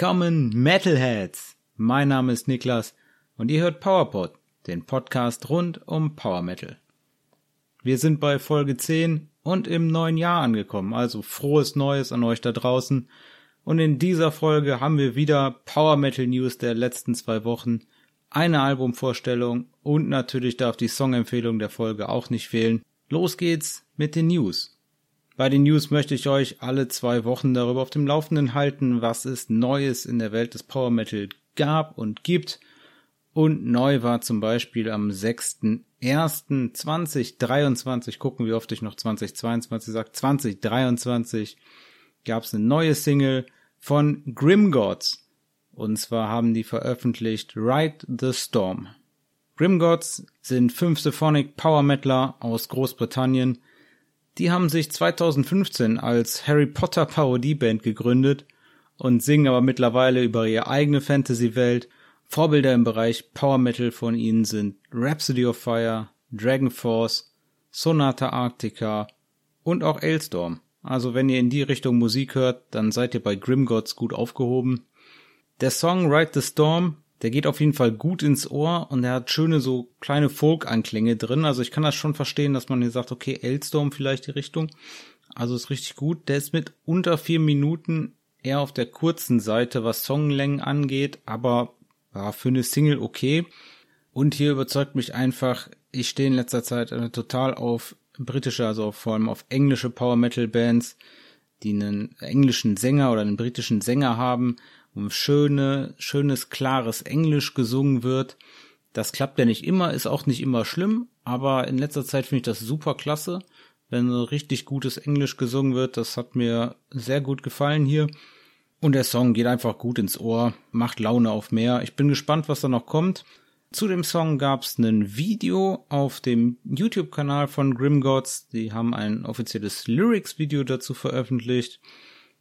Willkommen Metalheads! Mein Name ist Niklas und ihr hört PowerPod, den Podcast rund um Power Metal. Wir sind bei Folge 10 und im neuen Jahr angekommen, also frohes Neues an euch da draußen. Und in dieser Folge haben wir wieder Power Metal News der letzten zwei Wochen, eine Albumvorstellung und natürlich darf die Songempfehlung der Folge auch nicht fehlen. Los geht's mit den News. Bei den News möchte ich euch alle zwei Wochen darüber auf dem Laufenden halten, was es Neues in der Welt des Power Metal gab und gibt. Und neu war zum Beispiel am 6.1.2023, gucken wie oft ich noch 2022 sage, 2023 gab es eine neue Single von Grimgods. Und zwar haben die veröffentlicht Ride the Storm. Grimgods sind fünf Symphonic Power Metaler aus Großbritannien, die haben sich 2015 als Harry Potter Parodieband gegründet und singen aber mittlerweile über ihre eigene Fantasy-Welt. Vorbilder im Bereich Power Metal von ihnen sind Rhapsody of Fire, Dragon Force, Sonata Arctica und auch Ailstorm. Also wenn ihr in die Richtung Musik hört, dann seid ihr bei Grimgods gut aufgehoben. Der Song Ride the Storm der geht auf jeden Fall gut ins Ohr und er hat schöne so kleine Folk-Anklänge drin. Also ich kann das schon verstehen, dass man hier sagt, okay, Elstorm vielleicht die Richtung. Also ist richtig gut. Der ist mit unter vier Minuten eher auf der kurzen Seite, was Songlängen angeht, aber ja, für eine Single okay. Und hier überzeugt mich einfach, ich stehe in letzter Zeit äh, total auf britische, also vor allem auf englische Power Metal Bands, die einen englischen Sänger oder einen britischen Sänger haben schöne, schönes, klares Englisch gesungen wird. Das klappt ja nicht immer, ist auch nicht immer schlimm, aber in letzter Zeit finde ich das super klasse, wenn so richtig gutes Englisch gesungen wird. Das hat mir sehr gut gefallen hier. Und der Song geht einfach gut ins Ohr, macht Laune auf mehr. Ich bin gespannt, was da noch kommt. Zu dem Song gab es ein Video auf dem YouTube-Kanal von Grimgods. Die haben ein offizielles Lyrics-Video dazu veröffentlicht.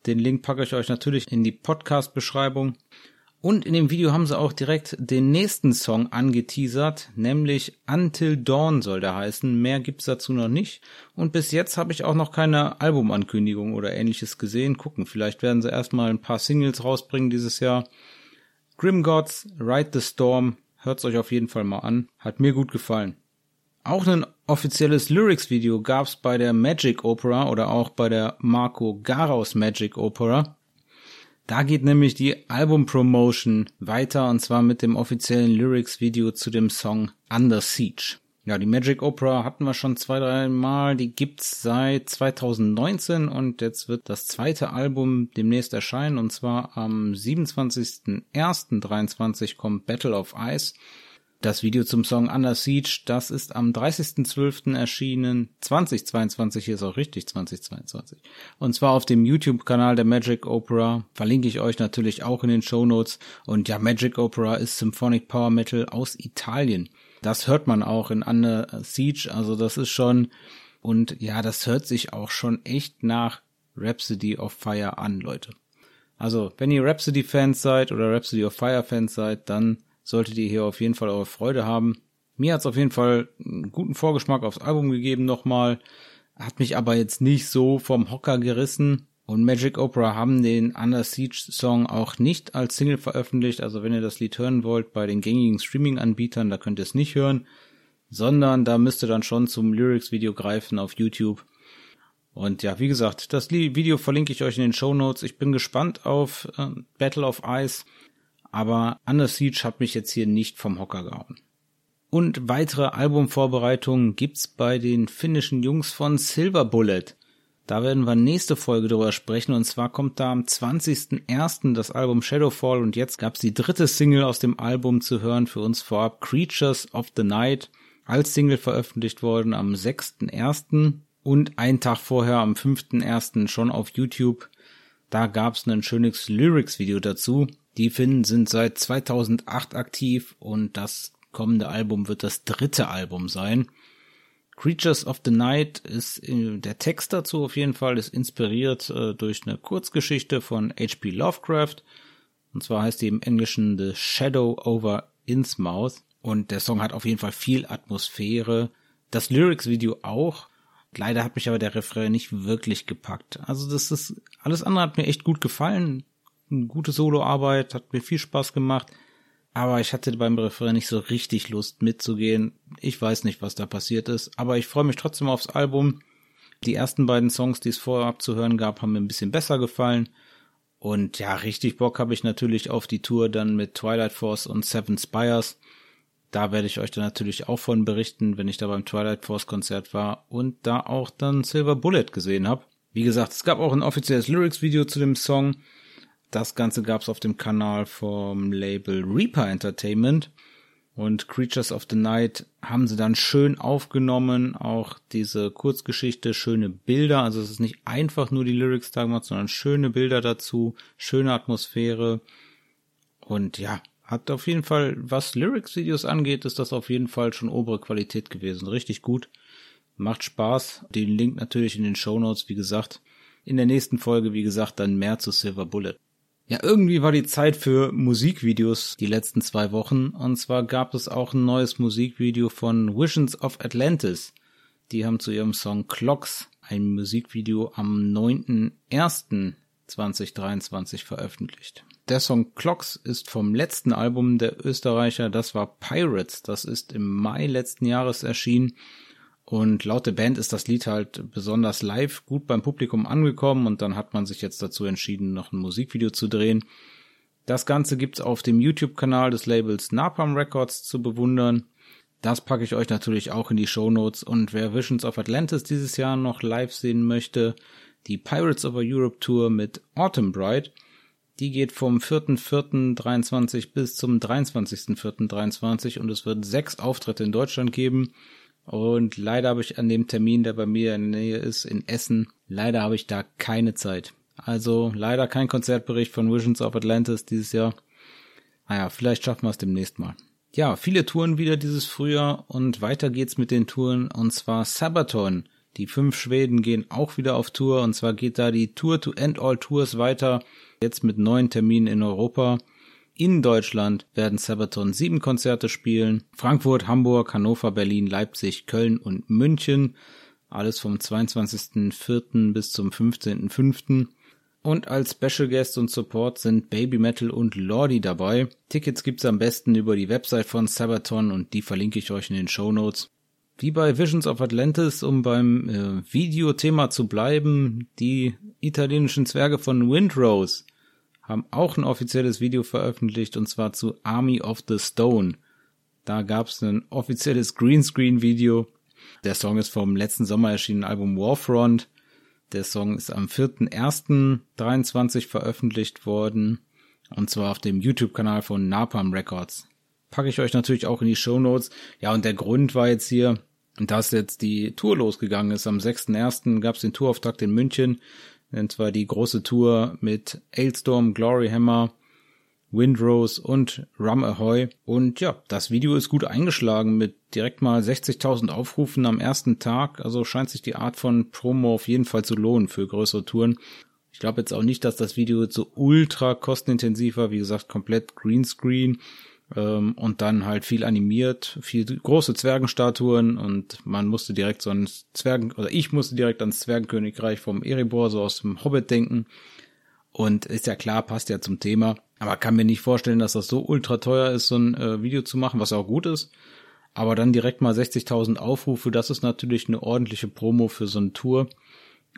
Den Link packe ich euch natürlich in die Podcast-Beschreibung. Und in dem Video haben sie auch direkt den nächsten Song angeteasert, nämlich Until Dawn soll der heißen. Mehr gibt's dazu noch nicht. Und bis jetzt habe ich auch noch keine Albumankündigung oder ähnliches gesehen. Gucken, vielleicht werden sie erstmal ein paar Singles rausbringen dieses Jahr. Grim Gods, Ride the Storm, hört's euch auf jeden Fall mal an. Hat mir gut gefallen. Auch ein offizielles Lyrics-Video gab's bei der Magic Opera oder auch bei der Marco Garaus Magic Opera. Da geht nämlich die Album-Promotion weiter und zwar mit dem offiziellen Lyrics-Video zu dem Song Under Siege. Ja, die Magic Opera hatten wir schon zwei, drei Mal. Die gibt's seit 2019 und jetzt wird das zweite Album demnächst erscheinen und zwar am 27.01.23 kommt Battle of Ice. Das Video zum Song Under Siege, das ist am 30.12. erschienen. 2022 hier ist auch richtig 2022. Und zwar auf dem YouTube-Kanal der Magic Opera. Verlinke ich euch natürlich auch in den Show Notes. Und ja, Magic Opera ist Symphonic Power Metal aus Italien. Das hört man auch in Under Siege. Also das ist schon, und ja, das hört sich auch schon echt nach Rhapsody of Fire an, Leute. Also, wenn ihr Rhapsody-Fans seid oder Rhapsody of Fire-Fans seid, dann solltet ihr hier auf jeden Fall eure Freude haben. Mir hat's auf jeden Fall einen guten Vorgeschmack aufs Album gegeben nochmal, hat mich aber jetzt nicht so vom Hocker gerissen. Und Magic Opera haben den Under Siege Song auch nicht als Single veröffentlicht. Also wenn ihr das Lied hören wollt bei den gängigen Streaming-Anbietern, da könnt ihr es nicht hören, sondern da müsst ihr dann schon zum Lyrics-Video greifen auf YouTube. Und ja, wie gesagt, das Video verlinke ich euch in den Show Notes. Ich bin gespannt auf äh, Battle of Ice. Aber Under Siege hat mich jetzt hier nicht vom Hocker gehauen. Und weitere Albumvorbereitungen gibt's bei den finnischen Jungs von Silver Bullet. Da werden wir nächste Folge drüber sprechen und zwar kommt da am 20.01. das Album Shadowfall und jetzt gab's die dritte Single aus dem Album zu hören für uns vorab Creatures of the Night als Single veröffentlicht worden am 6.01. und einen Tag vorher am 5.01. schon auf YouTube. Da gab's ein schönes Lyrics-Video dazu. Die Finnen sind seit 2008 aktiv und das kommende Album wird das dritte Album sein. Creatures of the Night ist äh, der Text dazu auf jeden Fall ist inspiriert äh, durch eine Kurzgeschichte von H.P. Lovecraft und zwar heißt die im Englischen The Shadow over Innsmouth und der Song hat auf jeden Fall viel Atmosphäre. Das Lyrics-Video auch. Leider hat mich aber der Refrain nicht wirklich gepackt. Also das ist alles andere hat mir echt gut gefallen eine gute Soloarbeit, hat mir viel Spaß gemacht. Aber ich hatte beim Refrain nicht so richtig Lust mitzugehen. Ich weiß nicht, was da passiert ist, aber ich freue mich trotzdem aufs Album. Die ersten beiden Songs, die es vorher abzuhören gab, haben mir ein bisschen besser gefallen. Und ja, richtig Bock habe ich natürlich auf die Tour dann mit Twilight Force und Seven Spires. Da werde ich euch dann natürlich auch von berichten, wenn ich da beim Twilight Force Konzert war und da auch dann Silver Bullet gesehen habe. Wie gesagt, es gab auch ein offizielles Lyrics-Video zu dem Song. Das Ganze gab es auf dem Kanal vom Label Reaper Entertainment. Und Creatures of the Night haben sie dann schön aufgenommen, auch diese Kurzgeschichte, schöne Bilder, also es ist nicht einfach nur die Lyrics da gemacht, sondern schöne Bilder dazu, schöne Atmosphäre. Und ja, hat auf jeden Fall, was Lyrics-Videos angeht, ist das auf jeden Fall schon obere Qualität gewesen, richtig gut, macht Spaß, den Link natürlich in den Show Notes, wie gesagt, in der nächsten Folge, wie gesagt, dann mehr zu Silver Bullet. Ja, irgendwie war die Zeit für Musikvideos die letzten zwei Wochen. Und zwar gab es auch ein neues Musikvideo von Visions of Atlantis. Die haben zu ihrem Song Clocks ein Musikvideo am 9.01.2023 veröffentlicht. Der Song Clocks ist vom letzten Album der Österreicher, das war Pirates. Das ist im Mai letzten Jahres erschienen und laut der Band ist das Lied halt besonders live gut beim Publikum angekommen und dann hat man sich jetzt dazu entschieden, noch ein Musikvideo zu drehen. Das Ganze gibt's auf dem YouTube-Kanal des Labels Napalm Records zu bewundern. Das packe ich euch natürlich auch in die Show Notes und wer Visions of Atlantis dieses Jahr noch live sehen möchte, die Pirates of Europe Tour mit Autumn Bride, die geht vom 4.4.23 bis zum 23.4.23 und es wird sechs Auftritte in Deutschland geben. Und leider habe ich an dem Termin, der bei mir in der Nähe ist, in Essen, leider habe ich da keine Zeit. Also leider kein Konzertbericht von Visions of Atlantis dieses Jahr. Naja, vielleicht schaffen wir es demnächst mal. Ja, viele Touren wieder dieses Frühjahr und weiter geht's mit den Touren und zwar Sabaton. Die fünf Schweden gehen auch wieder auf Tour und zwar geht da die Tour to End All Tours weiter. Jetzt mit neuen Terminen in Europa. In Deutschland werden Sabaton sieben Konzerte spielen. Frankfurt, Hamburg, Hannover, Berlin, Leipzig, Köln und München. Alles vom 22.04. bis zum 15.05. Und als Special Guest und Support sind Baby Metal und Lordi dabei. Tickets gibt's am besten über die Website von Sabaton und die verlinke ich euch in den Show Notes. Wie bei Visions of Atlantis, um beim äh, Videothema zu bleiben, die italienischen Zwerge von Windrose haben auch ein offizielles Video veröffentlicht und zwar zu Army of the Stone. Da gab es ein offizielles Greenscreen-Video. Der Song ist vom letzten Sommer erschienenen Album Warfront. Der Song ist am 4.1.23 veröffentlicht worden und zwar auf dem YouTube-Kanal von Napalm Records. Packe ich euch natürlich auch in die Show Notes. Ja, und der Grund war jetzt hier, dass jetzt die Tour losgegangen ist. Am 6.1. gab es den Tourauftakt in München. Und zwar die große Tour mit Ailstorm, Gloryhammer, Windrose und Rum Ahoy. Und ja, das Video ist gut eingeschlagen mit direkt mal 60.000 Aufrufen am ersten Tag. Also scheint sich die Art von Promo auf jeden Fall zu lohnen für größere Touren. Ich glaube jetzt auch nicht, dass das Video so ultra kostenintensiv war. Wie gesagt, komplett Greenscreen ähm, und dann halt viel animiert, viel große Zwergenstatuen und man musste direkt so an Zwergen, oder ich musste direkt ans Zwergenkönigreich vom Erebor, so aus dem Hobbit denken. Und ist ja klar, passt ja zum Thema. Aber kann mir nicht vorstellen, dass das so ultra teuer ist, so ein äh, Video zu machen, was auch gut ist. Aber dann direkt mal 60.000 Aufrufe, das ist natürlich eine ordentliche Promo für so eine Tour.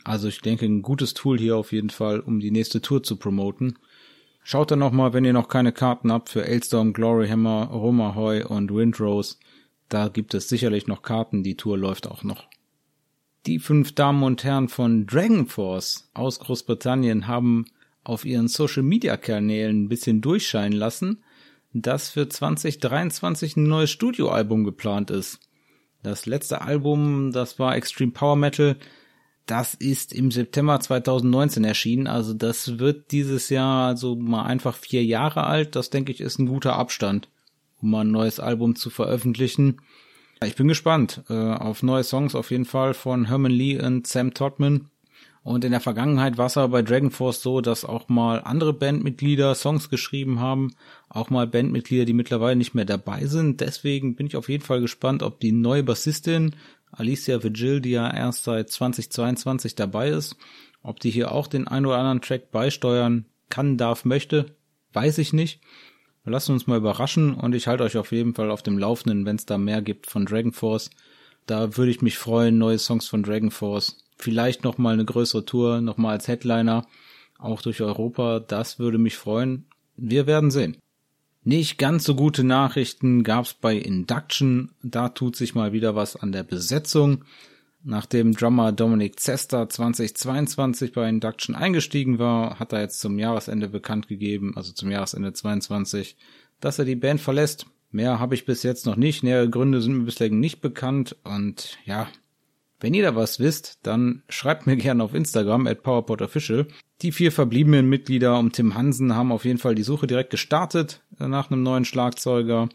Also ich denke, ein gutes Tool hier auf jeden Fall, um die nächste Tour zu promoten. Schaut dann nochmal, wenn ihr noch keine Karten habt für Ailstorm, Gloryhammer, Romahoy und Windrose. Da gibt es sicherlich noch Karten, die Tour läuft auch noch. Die fünf Damen und Herren von Dragon Force aus Großbritannien haben auf ihren Social Media Kanälen ein bisschen durchscheinen lassen, dass für 2023 ein neues Studioalbum geplant ist. Das letzte Album, das war Extreme Power Metal, das ist im September 2019 erschienen, also das wird dieses Jahr also mal einfach vier Jahre alt. Das denke ich ist ein guter Abstand, um mal ein neues Album zu veröffentlichen. Ich bin gespannt äh, auf neue Songs auf jeden Fall von Herman Lee und Sam Todman. Und in der Vergangenheit war es aber bei Dragon Force so, dass auch mal andere Bandmitglieder Songs geschrieben haben, auch mal Bandmitglieder, die mittlerweile nicht mehr dabei sind. Deswegen bin ich auf jeden Fall gespannt, ob die neue Bassistin Alicia Vigil, die ja erst seit 2022 dabei ist, ob die hier auch den ein oder anderen Track beisteuern, kann, darf, möchte, weiß ich nicht. Wir lassen uns mal überraschen und ich halte euch auf jeden Fall auf dem Laufenden, wenn es da mehr gibt von Dragon Force. Da würde ich mich freuen, neue Songs von Dragon Force. Vielleicht nochmal eine größere Tour, nochmal als Headliner, auch durch Europa. Das würde mich freuen. Wir werden sehen. Nicht ganz so gute Nachrichten gab's bei Induction. Da tut sich mal wieder was an der Besetzung. Nachdem Drummer Dominic Zesta 2022 bei Induction eingestiegen war, hat er jetzt zum Jahresende bekannt gegeben, also zum Jahresende 22, dass er die Band verlässt. Mehr habe ich bis jetzt noch nicht. Nähere Gründe sind mir bislang nicht bekannt. Und ja, wenn ihr da was wisst, dann schreibt mir gerne auf Instagram at PowerPodOfficial. Die vier verbliebenen Mitglieder um Tim Hansen haben auf jeden Fall die Suche direkt gestartet nach einem neuen Schlagzeuger.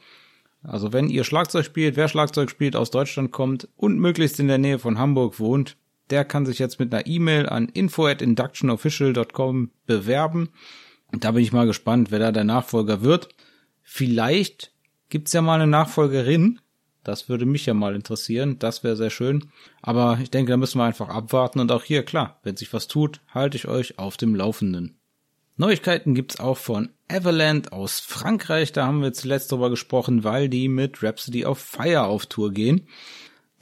Also wenn ihr Schlagzeug spielt, wer Schlagzeug spielt, aus Deutschland kommt und möglichst in der Nähe von Hamburg wohnt, der kann sich jetzt mit einer E-Mail an info at inductionofficial.com bewerben. Und da bin ich mal gespannt, wer da der Nachfolger wird. Vielleicht gibt's ja mal eine Nachfolgerin. Das würde mich ja mal interessieren. Das wäre sehr schön. Aber ich denke, da müssen wir einfach abwarten. Und auch hier, klar, wenn sich was tut, halte ich euch auf dem Laufenden. Neuigkeiten gibt's auch von Everland aus Frankreich. Da haben wir zuletzt drüber gesprochen, weil die mit Rhapsody of Fire auf Tour gehen.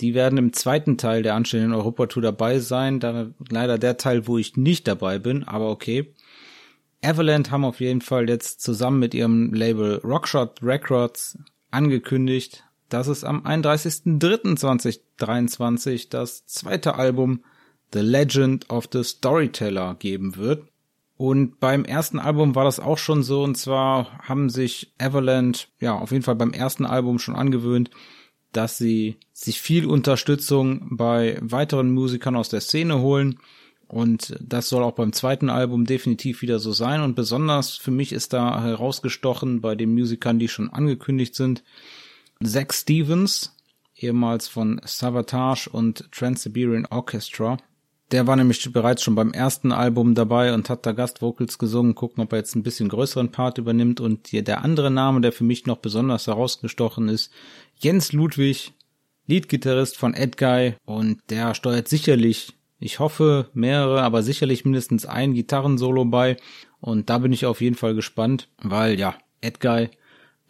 Die werden im zweiten Teil der anstehenden Europatour dabei sein. Da leider der Teil, wo ich nicht dabei bin, aber okay. Everland haben auf jeden Fall jetzt zusammen mit ihrem Label Rockshot Records angekündigt, dass es am 31.03.2023 das zweite Album The Legend of the Storyteller geben wird. Und beim ersten Album war das auch schon so, und zwar haben sich Everland, ja, auf jeden Fall beim ersten Album schon angewöhnt, dass sie sich viel Unterstützung bei weiteren Musikern aus der Szene holen. Und das soll auch beim zweiten Album definitiv wieder so sein. Und besonders für mich ist da herausgestochen bei den Musikern, die schon angekündigt sind, Zach Stevens, ehemals von Savatage und Trans-Siberian Orchestra, der war nämlich bereits schon beim ersten Album dabei und hat da Gastvocals gesungen. Gucken, ob er jetzt ein bisschen größeren Part übernimmt. Und der andere Name, der für mich noch besonders herausgestochen ist, Jens Ludwig, Leadgitarrist von Edguy. Und der steuert sicherlich, ich hoffe mehrere, aber sicherlich mindestens ein Gitarrensolo bei. Und da bin ich auf jeden Fall gespannt, weil ja, Edguy,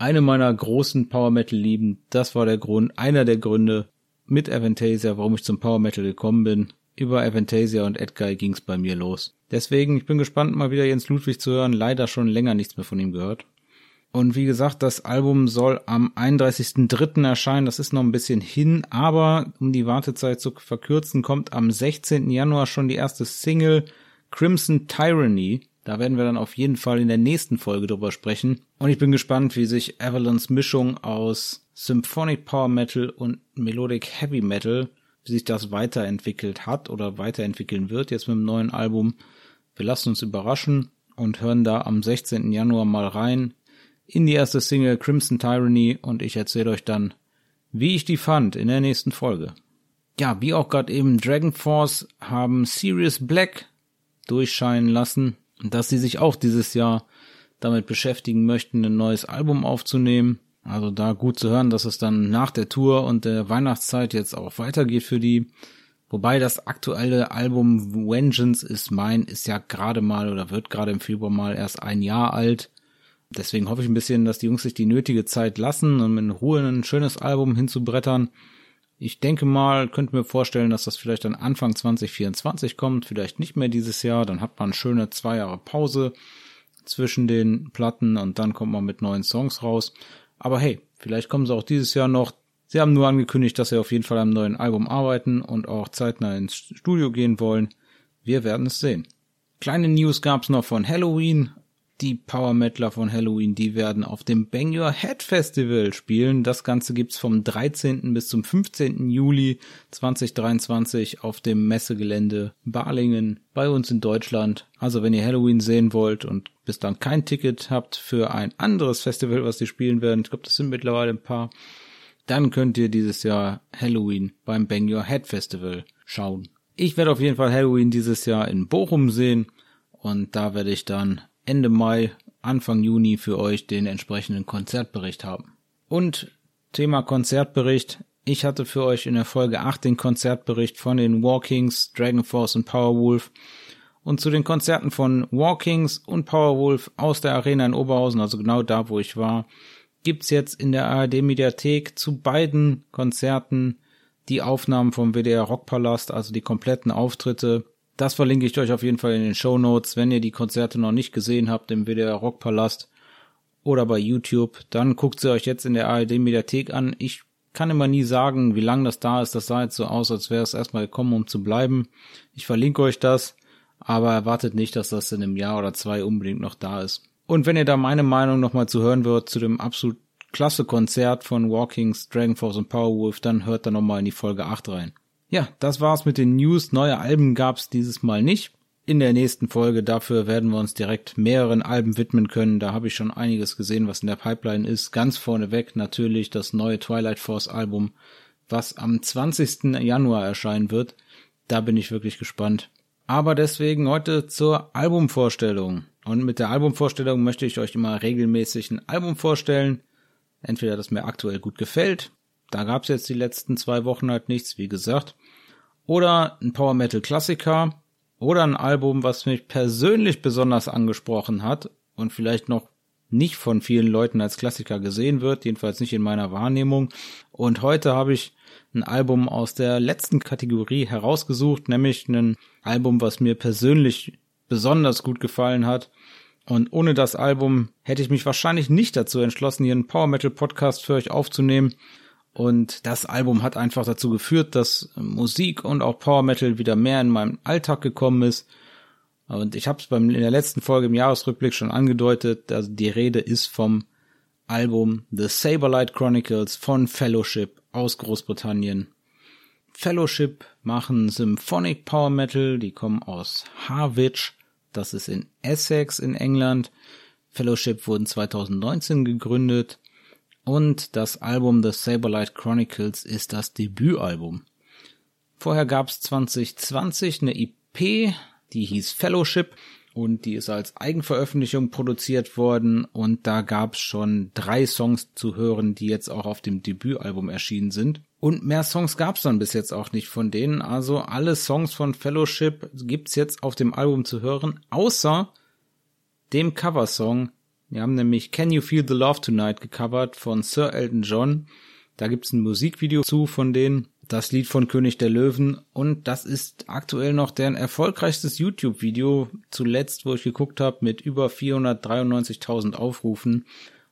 eine meiner großen Power Metal Lieben, das war der Grund, einer der Gründe mit Avantasia, warum ich zum Power Metal gekommen bin über Avantasia und Edguy ging's bei mir los. Deswegen, ich bin gespannt, mal wieder Jens Ludwig zu hören. Leider schon länger nichts mehr von ihm gehört. Und wie gesagt, das Album soll am 31.03. erscheinen. Das ist noch ein bisschen hin, aber um die Wartezeit zu verkürzen, kommt am 16. Januar schon die erste Single Crimson Tyranny. Da werden wir dann auf jeden Fall in der nächsten Folge drüber sprechen. Und ich bin gespannt, wie sich Avalons Mischung aus Symphonic Power Metal und Melodic Heavy Metal wie sich das weiterentwickelt hat oder weiterentwickeln wird jetzt mit dem neuen Album. Wir lassen uns überraschen und hören da am 16. Januar mal rein in die erste Single Crimson Tyranny und ich erzähle euch dann, wie ich die fand in der nächsten Folge. Ja, wie auch gerade eben Dragon Force haben Sirius Black durchscheinen lassen, dass sie sich auch dieses Jahr damit beschäftigen möchten, ein neues Album aufzunehmen. Also da gut zu hören, dass es dann nach der Tour und der Weihnachtszeit jetzt auch weitergeht für die. Wobei das aktuelle Album Vengeance is Mine ist ja gerade mal oder wird gerade im Februar mal erst ein Jahr alt. Deswegen hoffe ich ein bisschen, dass die Jungs sich die nötige Zeit lassen, um in Ruhe ein schönes Album hinzubrettern. Ich denke mal, könnte mir vorstellen, dass das vielleicht dann Anfang 2024 kommt, vielleicht nicht mehr dieses Jahr. Dann hat man schöne zwei Jahre Pause zwischen den Platten und dann kommt man mit neuen Songs raus. Aber hey, vielleicht kommen sie auch dieses Jahr noch. Sie haben nur angekündigt, dass sie auf jeden Fall am neuen Album arbeiten und auch zeitnah ins Studio gehen wollen. Wir werden es sehen. Kleine News gab's noch von Halloween die Power Metaler von Halloween, die werden auf dem Bang Your Head Festival spielen. Das Ganze gibt's vom 13. bis zum 15. Juli 2023 auf dem Messegelände Balingen bei uns in Deutschland. Also wenn ihr Halloween sehen wollt und bis dann kein Ticket habt für ein anderes Festival, was die spielen werden, ich glaube, das sind mittlerweile ein paar, dann könnt ihr dieses Jahr Halloween beim Bang Your Head Festival schauen. Ich werde auf jeden Fall Halloween dieses Jahr in Bochum sehen und da werde ich dann Ende Mai, Anfang Juni für euch den entsprechenden Konzertbericht haben. Und Thema Konzertbericht. Ich hatte für euch in der Folge 8 den Konzertbericht von den Walkings, Dragon Force und Powerwolf. Und zu den Konzerten von Walkings und Powerwolf aus der Arena in Oberhausen, also genau da, wo ich war, gibt's jetzt in der ARD Mediathek zu beiden Konzerten die Aufnahmen vom WDR Rockpalast, also die kompletten Auftritte. Das verlinke ich euch auf jeden Fall in den Show Notes. Wenn ihr die Konzerte noch nicht gesehen habt im WDR Rockpalast oder bei YouTube, dann guckt sie euch jetzt in der ARD Mediathek an. Ich kann immer nie sagen, wie lange das da ist. Das sah jetzt so aus, als wäre es erstmal gekommen, um zu bleiben. Ich verlinke euch das, aber erwartet nicht, dass das in einem Jahr oder zwei unbedingt noch da ist. Und wenn ihr da meine Meinung nochmal zu hören wird zu dem absolut klasse Konzert von Walkings, Dragonforce und Powerwolf, dann hört da nochmal in die Folge 8 rein. Ja, das war's mit den News. Neue Alben gab's dieses Mal nicht. In der nächsten Folge dafür werden wir uns direkt mehreren Alben widmen können. Da habe ich schon einiges gesehen, was in der Pipeline ist. Ganz vorneweg natürlich das neue Twilight Force Album, was am 20. Januar erscheinen wird. Da bin ich wirklich gespannt. Aber deswegen heute zur Albumvorstellung. Und mit der Albumvorstellung möchte ich euch immer regelmäßig ein Album vorstellen. Entweder das mir aktuell gut gefällt, da gab's jetzt die letzten zwei Wochen halt nichts, wie gesagt. Oder ein Power Metal Klassiker. Oder ein Album, was mich persönlich besonders angesprochen hat und vielleicht noch nicht von vielen Leuten als Klassiker gesehen wird, jedenfalls nicht in meiner Wahrnehmung. Und heute habe ich ein Album aus der letzten Kategorie herausgesucht, nämlich ein Album, was mir persönlich besonders gut gefallen hat. Und ohne das Album hätte ich mich wahrscheinlich nicht dazu entschlossen, hier einen Power Metal Podcast für euch aufzunehmen. Und das Album hat einfach dazu geführt, dass Musik und auch Power Metal wieder mehr in meinem Alltag gekommen ist. Und ich habe es in der letzten Folge im Jahresrückblick schon angedeutet. Also die Rede ist vom Album The Saberlight Chronicles von Fellowship aus Großbritannien. Fellowship machen Symphonic Power Metal, die kommen aus Harwich, das ist in Essex in England. Fellowship wurden 2019 gegründet und das Album The Saberlight Chronicles ist das Debütalbum. Vorher gab es 2020 eine EP, die hieß Fellowship und die ist als Eigenveröffentlichung produziert worden und da gab es schon drei Songs zu hören, die jetzt auch auf dem Debütalbum erschienen sind. Und mehr Songs gab es dann bis jetzt auch nicht von denen. Also alle Songs von Fellowship gibt's jetzt auf dem Album zu hören, außer dem Coversong. Wir haben nämlich Can You Feel the Love Tonight gecovert von Sir Elton John. Da gibt's ein Musikvideo zu von denen das Lied von König der Löwen und das ist aktuell noch deren erfolgreichstes YouTube-Video, zuletzt, wo ich geguckt habe, mit über 493.000 Aufrufen.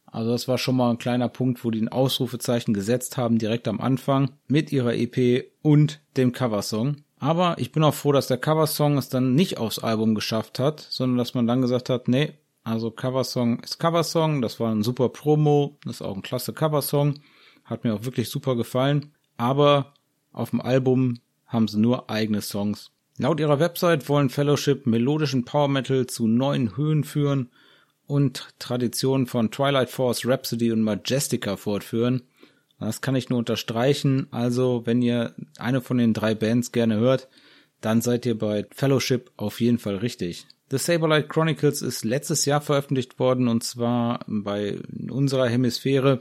Also das war schon mal ein kleiner Punkt, wo die ein Ausrufezeichen gesetzt haben, direkt am Anfang, mit ihrer EP und dem Coversong. Aber ich bin auch froh, dass der Coversong es dann nicht aufs Album geschafft hat, sondern dass man dann gesagt hat, nee, also Coversong ist Coversong, das war ein super Promo, das ist auch ein klasse Coversong, hat mir auch wirklich super gefallen. Aber auf dem Album haben sie nur eigene Songs. Laut ihrer Website wollen Fellowship melodischen Power Metal zu neuen Höhen führen und Traditionen von Twilight Force, Rhapsody und Majestica fortführen. Das kann ich nur unterstreichen. Also, wenn ihr eine von den drei Bands gerne hört, dann seid ihr bei Fellowship auf jeden Fall richtig. The Saberlight Chronicles ist letztes Jahr veröffentlicht worden und zwar bei unserer Hemisphäre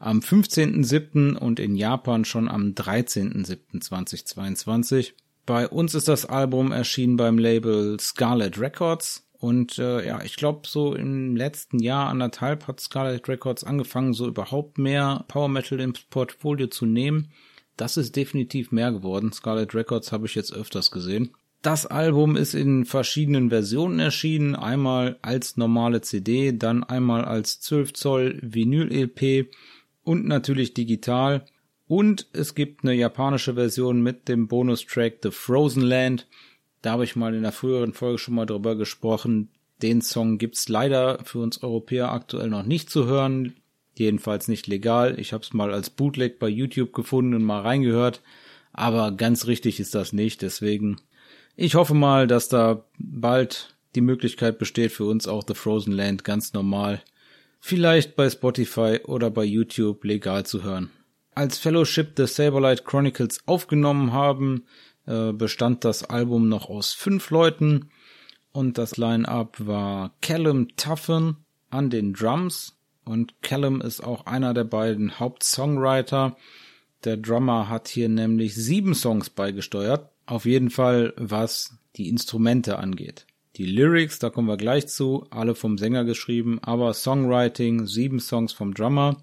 am 15.07. und in Japan schon am 13.07.2022. Bei uns ist das Album erschienen beim Label Scarlet Records und äh, ja, ich glaube so im letzten Jahr anderthalb hat Scarlet Records angefangen, so überhaupt mehr Power Metal ins Portfolio zu nehmen. Das ist definitiv mehr geworden. Scarlet Records habe ich jetzt öfters gesehen. Das Album ist in verschiedenen Versionen erschienen. Einmal als normale CD, dann einmal als 12 Zoll Vinyl-LP und natürlich digital. Und es gibt eine japanische Version mit dem Bonustrack The Frozen Land. Da habe ich mal in der früheren Folge schon mal drüber gesprochen. Den Song gibt's leider für uns Europäer aktuell noch nicht zu hören. Jedenfalls nicht legal. Ich habe es mal als Bootleg bei YouTube gefunden und mal reingehört. Aber ganz richtig ist das nicht. Deswegen, ich hoffe mal, dass da bald die Möglichkeit besteht für uns auch The Frozen Land ganz normal vielleicht bei Spotify oder bei YouTube legal zu hören. Als Fellowship The Saberlight Chronicles aufgenommen haben, äh, bestand das Album noch aus fünf Leuten und das Line-up war Callum Tuffen an den Drums und Callum ist auch einer der beiden Hauptsongwriter. Der Drummer hat hier nämlich sieben Songs beigesteuert Auf jeden Fall, was die Instrumente angeht. Die Lyrics, da kommen wir gleich zu, alle vom Sänger geschrieben, aber Songwriting, sieben Songs vom Drummer.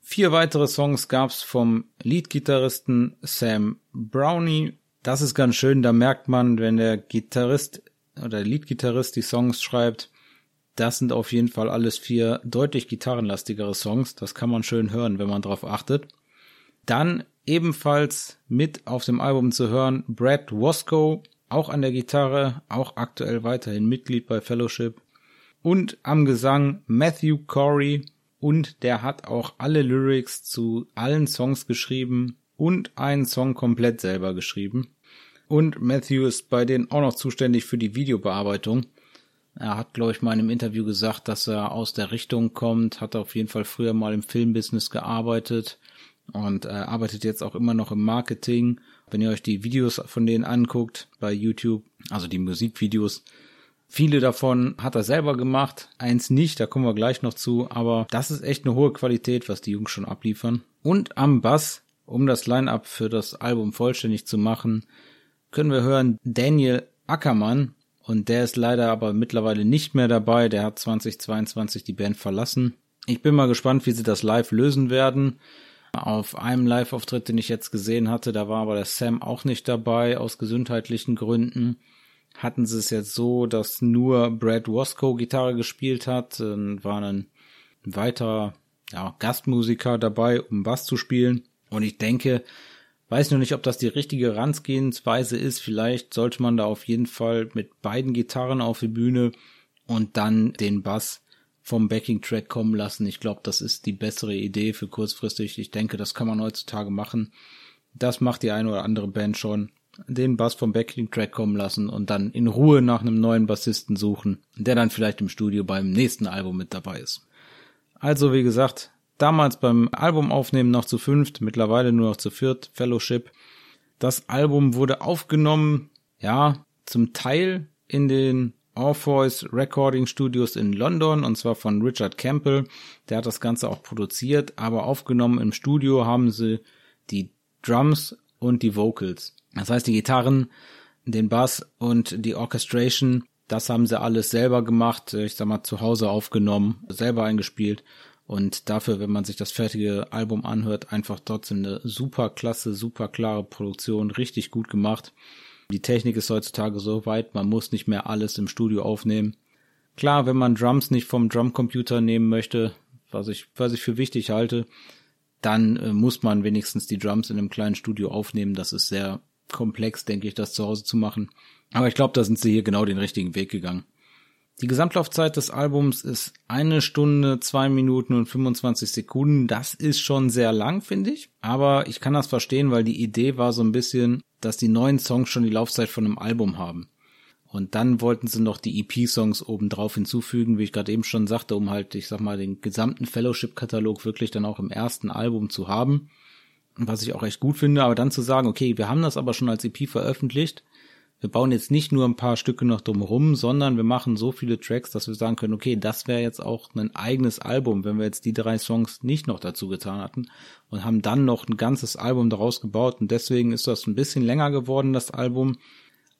Vier weitere Songs gab's vom Leadgitarristen Sam Brownie. Das ist ganz schön, da merkt man, wenn der Gitarrist oder der Leadgitarrist die Songs schreibt, das sind auf jeden Fall alles vier deutlich gitarrenlastigere Songs. Das kann man schön hören, wenn man drauf achtet. Dann ebenfalls mit auf dem Album zu hören Brad Wasco, auch an der Gitarre, auch aktuell weiterhin Mitglied bei Fellowship. Und am Gesang Matthew Corey und der hat auch alle Lyrics zu allen Songs geschrieben und einen Song komplett selber geschrieben. Und Matthew ist bei denen auch noch zuständig für die Videobearbeitung. Er hat, glaube ich, mal in einem Interview gesagt, dass er aus der Richtung kommt, hat auf jeden Fall früher mal im Filmbusiness gearbeitet und äh, arbeitet jetzt auch immer noch im Marketing. Wenn ihr euch die Videos von denen anguckt bei YouTube, also die Musikvideos, viele davon hat er selber gemacht, eins nicht, da kommen wir gleich noch zu, aber das ist echt eine hohe Qualität, was die Jungs schon abliefern. Und am Bass, um das Line-up für das Album vollständig zu machen, können wir hören Daniel Ackermann, und der ist leider aber mittlerweile nicht mehr dabei. Der hat 2022 die Band verlassen. Ich bin mal gespannt, wie sie das live lösen werden. Auf einem Live-Auftritt, den ich jetzt gesehen hatte, da war aber der Sam auch nicht dabei, aus gesundheitlichen Gründen. Hatten sie es jetzt so, dass nur Brad Wasco Gitarre gespielt hat, dann war ein weiterer ja, Gastmusiker dabei, um Bass zu spielen. Und ich denke, Weiß nur nicht, ob das die richtige Ranzgehensweise ist. Vielleicht sollte man da auf jeden Fall mit beiden Gitarren auf die Bühne und dann den Bass vom Backing-Track kommen lassen. Ich glaube, das ist die bessere Idee für kurzfristig. Ich denke, das kann man heutzutage machen. Das macht die eine oder andere Band schon. Den Bass vom Backing-Track kommen lassen und dann in Ruhe nach einem neuen Bassisten suchen, der dann vielleicht im Studio beim nächsten Album mit dabei ist. Also, wie gesagt, damals beim Albumaufnehmen noch zu fünft, mittlerweile nur noch zu viert, Fellowship. Das Album wurde aufgenommen, ja, zum Teil in den Orpheus Recording Studios in London und zwar von Richard Campbell. Der hat das Ganze auch produziert, aber aufgenommen im Studio haben sie die Drums und die Vocals. Das heißt, die Gitarren, den Bass und die Orchestration, das haben sie alles selber gemacht, ich sag mal zu Hause aufgenommen, selber eingespielt und dafür, wenn man sich das fertige Album anhört, einfach trotzdem eine super klasse, super klare Produktion, richtig gut gemacht. Die Technik ist heutzutage so weit, man muss nicht mehr alles im Studio aufnehmen. Klar, wenn man Drums nicht vom Drumcomputer nehmen möchte, was ich, was ich für wichtig halte, dann äh, muss man wenigstens die Drums in einem kleinen Studio aufnehmen. Das ist sehr komplex, denke ich, das zu Hause zu machen. Aber ich glaube, da sind sie hier genau den richtigen Weg gegangen. Die Gesamtlaufzeit des Albums ist eine Stunde, zwei Minuten und 25 Sekunden. Das ist schon sehr lang, finde ich. Aber ich kann das verstehen, weil die Idee war so ein bisschen, dass die neuen Songs schon die Laufzeit von einem Album haben. Und dann wollten sie noch die EP-Songs obendrauf hinzufügen, wie ich gerade eben schon sagte, um halt, ich sag mal, den gesamten Fellowship-Katalog wirklich dann auch im ersten Album zu haben. Was ich auch echt gut finde, aber dann zu sagen, okay, wir haben das aber schon als EP veröffentlicht, wir bauen jetzt nicht nur ein paar Stücke noch drumherum, sondern wir machen so viele Tracks, dass wir sagen können, okay, das wäre jetzt auch ein eigenes Album, wenn wir jetzt die drei Songs nicht noch dazu getan hatten und haben dann noch ein ganzes Album daraus gebaut und deswegen ist das ein bisschen länger geworden, das Album.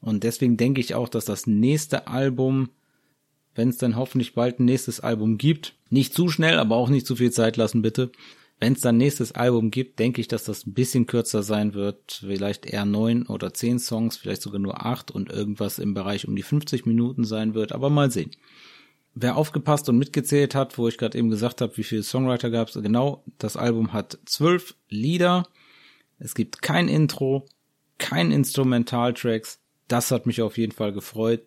Und deswegen denke ich auch, dass das nächste Album, wenn es dann hoffentlich bald ein nächstes Album gibt, nicht zu schnell, aber auch nicht zu viel Zeit lassen, bitte, wenn es dann nächstes Album gibt, denke ich, dass das ein bisschen kürzer sein wird. Vielleicht eher neun oder zehn Songs, vielleicht sogar nur acht und irgendwas im Bereich um die 50 Minuten sein wird. Aber mal sehen. Wer aufgepasst und mitgezählt hat, wo ich gerade eben gesagt habe, wie viele Songwriter gab es, genau, das Album hat zwölf Lieder. Es gibt kein Intro, kein Instrumentaltracks. Das hat mich auf jeden Fall gefreut.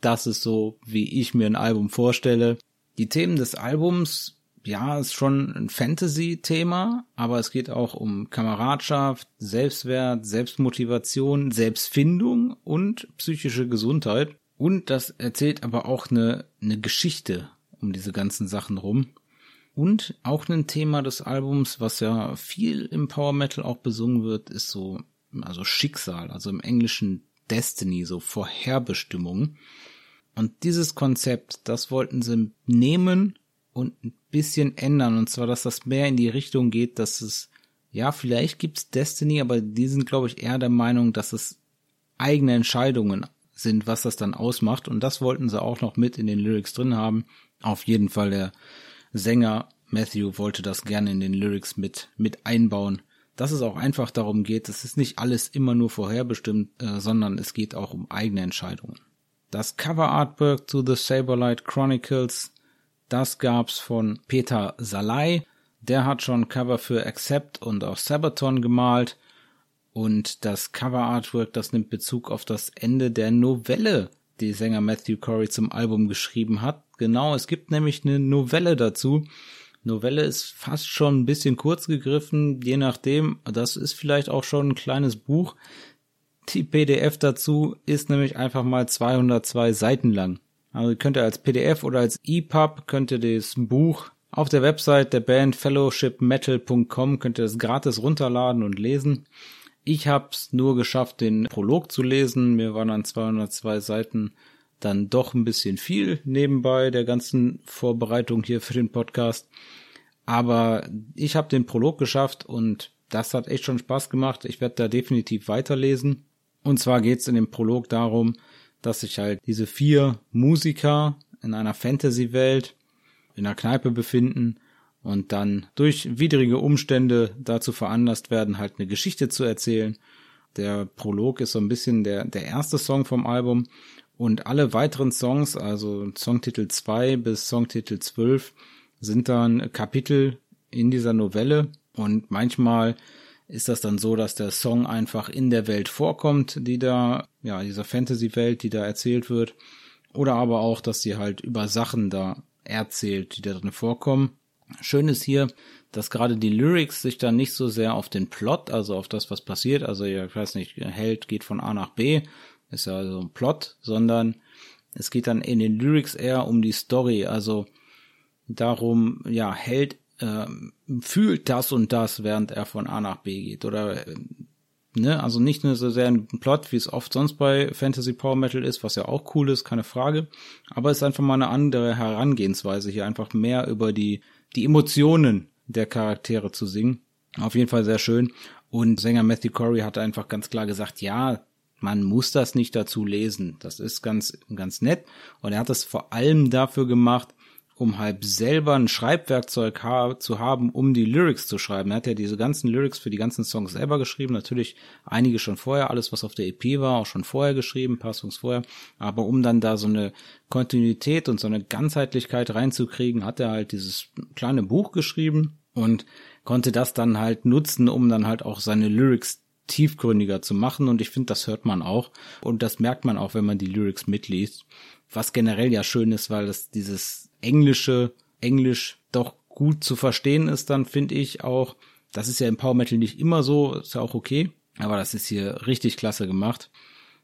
Das ist so, wie ich mir ein Album vorstelle. Die Themen des Albums ja, ist schon ein Fantasy-Thema, aber es geht auch um Kameradschaft, Selbstwert, Selbstmotivation, Selbstfindung und psychische Gesundheit. Und das erzählt aber auch eine, eine Geschichte um diese ganzen Sachen rum. Und auch ein Thema des Albums, was ja viel im Power Metal auch besungen wird, ist so, also Schicksal, also im Englischen Destiny, so Vorherbestimmung. Und dieses Konzept, das wollten sie nehmen und ein bisschen ändern. Und zwar, dass das mehr in die Richtung geht, dass es, ja, vielleicht gibt's Destiny, aber die sind, glaube ich, eher der Meinung, dass es eigene Entscheidungen sind, was das dann ausmacht. Und das wollten sie auch noch mit in den Lyrics drin haben. Auf jeden Fall der Sänger Matthew wollte das gerne in den Lyrics mit, mit einbauen. Dass es auch einfach darum geht, es ist nicht alles immer nur vorherbestimmt, äh, sondern es geht auch um eigene Entscheidungen. Das Cover Artwork zu The Saberlight Chronicles, das gab's von Peter Salai. Der hat schon Cover für Accept und auch Sabaton gemalt. Und das Cover Artwork, das nimmt Bezug auf das Ende der Novelle, die Sänger Matthew Corey zum Album geschrieben hat. Genau, es gibt nämlich eine Novelle dazu. Novelle ist fast schon ein bisschen kurz gegriffen, je nachdem. Das ist vielleicht auch schon ein kleines Buch. Die PDF dazu ist nämlich einfach mal 202 Seiten lang. Also könnt ihr als PDF oder als EPUB könnt ihr das Buch auf der Website der Band fellowshipmetal.com könnt ihr das gratis runterladen und lesen. Ich habe es nur geschafft, den Prolog zu lesen. Mir waren an 202 Seiten dann doch ein bisschen viel nebenbei der ganzen Vorbereitung hier für den Podcast. Aber ich habe den Prolog geschafft und das hat echt schon Spaß gemacht. Ich werde da definitiv weiterlesen. Und zwar geht es in dem Prolog darum, dass sich halt diese vier Musiker in einer Fantasy-Welt in einer Kneipe befinden und dann durch widrige Umstände dazu veranlasst werden, halt eine Geschichte zu erzählen. Der Prolog ist so ein bisschen der, der erste Song vom Album und alle weiteren Songs, also Songtitel 2 bis Songtitel 12, sind dann Kapitel in dieser Novelle und manchmal ist das dann so, dass der Song einfach in der Welt vorkommt, die da, ja, dieser Fantasy-Welt, die da erzählt wird. Oder aber auch, dass sie halt über Sachen da erzählt, die da drin vorkommen. Schön ist hier, dass gerade die Lyrics sich dann nicht so sehr auf den Plot, also auf das, was passiert, also ich weiß nicht, Held geht von A nach B, ist ja so ein Plot, sondern es geht dann in den Lyrics eher um die Story, also darum, ja, Held äh, fühlt das und das, während er von A nach B geht oder äh, ne, also nicht nur so sehr ein Plot, wie es oft sonst bei Fantasy Power Metal ist, was ja auch cool ist, keine Frage, aber es ist einfach mal eine andere Herangehensweise hier einfach mehr über die die Emotionen der Charaktere zu singen. Auf jeden Fall sehr schön. Und Sänger Matthew Corey hat einfach ganz klar gesagt, ja, man muss das nicht dazu lesen. Das ist ganz, ganz nett. Und er hat es vor allem dafür gemacht, um halt selber ein Schreibwerkzeug ha zu haben, um die Lyrics zu schreiben. Er hat ja diese ganzen Lyrics für die ganzen Songs selber geschrieben. Natürlich einige schon vorher, alles was auf der EP war, auch schon vorher geschrieben, ein vorher. Aber um dann da so eine Kontinuität und so eine Ganzheitlichkeit reinzukriegen, hat er halt dieses kleine Buch geschrieben und konnte das dann halt nutzen, um dann halt auch seine Lyrics tiefgründiger zu machen. Und ich finde, das hört man auch. Und das merkt man auch, wenn man die Lyrics mitliest. Was generell ja schön ist, weil das dieses englische Englisch doch gut zu verstehen ist, dann finde ich auch, das ist ja im Power Metal nicht immer so, ist ja auch okay, aber das ist hier richtig klasse gemacht.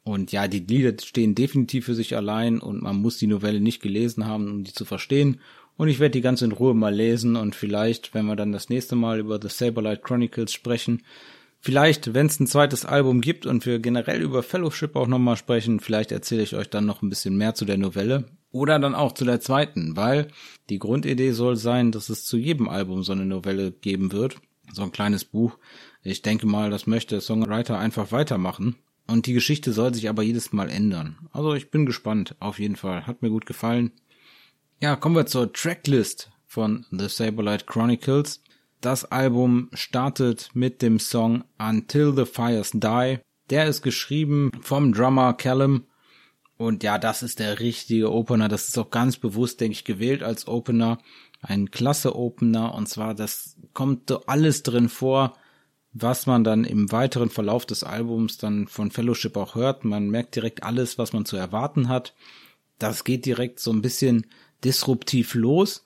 Und ja, die Lieder stehen definitiv für sich allein und man muss die Novelle nicht gelesen haben, um die zu verstehen. Und ich werde die ganz in Ruhe mal lesen und vielleicht, wenn wir dann das nächste Mal über The Saberlight Chronicles sprechen, Vielleicht, wenn es ein zweites Album gibt und wir generell über Fellowship auch nochmal sprechen, vielleicht erzähle ich euch dann noch ein bisschen mehr zu der Novelle oder dann auch zu der zweiten, weil die Grundidee soll sein, dass es zu jedem Album so eine Novelle geben wird, so ein kleines Buch. Ich denke mal, das möchte Songwriter einfach weitermachen. Und die Geschichte soll sich aber jedes Mal ändern. Also ich bin gespannt, auf jeden Fall. Hat mir gut gefallen. Ja, kommen wir zur Tracklist von The Saberlight Chronicles. Das Album startet mit dem Song Until the Fires Die. Der ist geschrieben vom Drummer Callum. Und ja, das ist der richtige Opener. Das ist auch ganz bewusst, denke ich, gewählt als Opener. Ein klasse Opener. Und zwar, das kommt so alles drin vor, was man dann im weiteren Verlauf des Albums dann von Fellowship auch hört. Man merkt direkt alles, was man zu erwarten hat. Das geht direkt so ein bisschen disruptiv los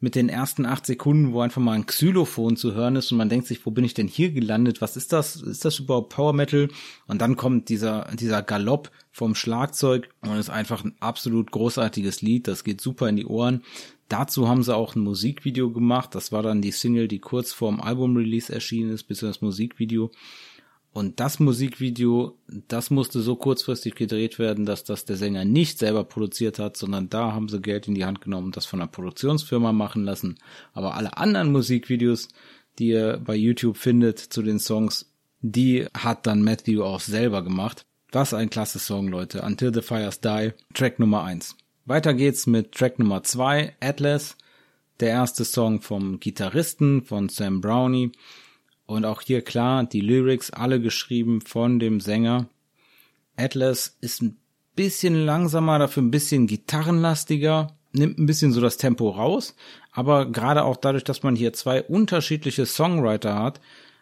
mit den ersten acht Sekunden, wo einfach mal ein Xylophon zu hören ist und man denkt sich, wo bin ich denn hier gelandet? Was ist das? Ist das überhaupt Power Metal? Und dann kommt dieser, dieser Galopp vom Schlagzeug und ist einfach ein absolut großartiges Lied. Das geht super in die Ohren. Dazu haben sie auch ein Musikvideo gemacht. Das war dann die Single, die kurz vorm Album-Release erschienen ist, bis das Musikvideo. Und das Musikvideo, das musste so kurzfristig gedreht werden, dass das der Sänger nicht selber produziert hat, sondern da haben sie Geld in die Hand genommen und das von einer Produktionsfirma machen lassen. Aber alle anderen Musikvideos, die ihr bei YouTube findet zu den Songs, die hat dann Matthew auch selber gemacht. Was ein klasse Song, Leute. Until the Fires Die, Track Nummer eins. Weiter geht's mit Track Nummer zwei, Atlas. Der erste Song vom Gitarristen, von Sam Brownie. Und auch hier klar, die Lyrics alle geschrieben von dem Sänger. Atlas ist ein bisschen langsamer, dafür ein bisschen gitarrenlastiger, nimmt ein bisschen so das Tempo raus, aber gerade auch dadurch, dass man hier zwei unterschiedliche Songwriter hat,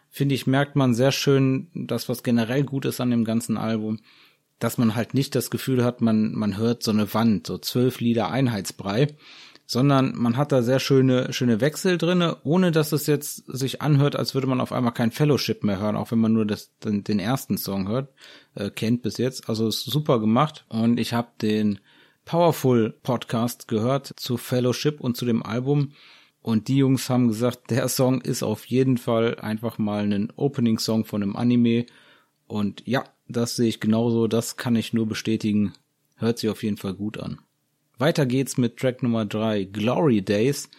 finde ich, merkt man sehr schön, das was generell gut ist an dem ganzen Album, dass man halt nicht das Gefühl hat, man, man hört so eine Wand, so zwölf Lieder Einheitsbrei, sondern man hat da sehr schöne, schöne Wechsel drinne, ohne dass es jetzt sich anhört, als würde man auf einmal kein Fellowship mehr hören, auch wenn man nur das, den, den ersten Song hört, äh, kennt bis jetzt. Also ist super gemacht und ich habe den Powerful Podcast gehört zu Fellowship und zu dem Album und die Jungs haben gesagt, der Song ist auf jeden Fall einfach mal ein Opening-Song von einem Anime und ja, das sehe ich genauso, das kann ich nur bestätigen. Hört sich auf jeden Fall gut an. Weiter geht's mit Track Nummer drei, Glory Days.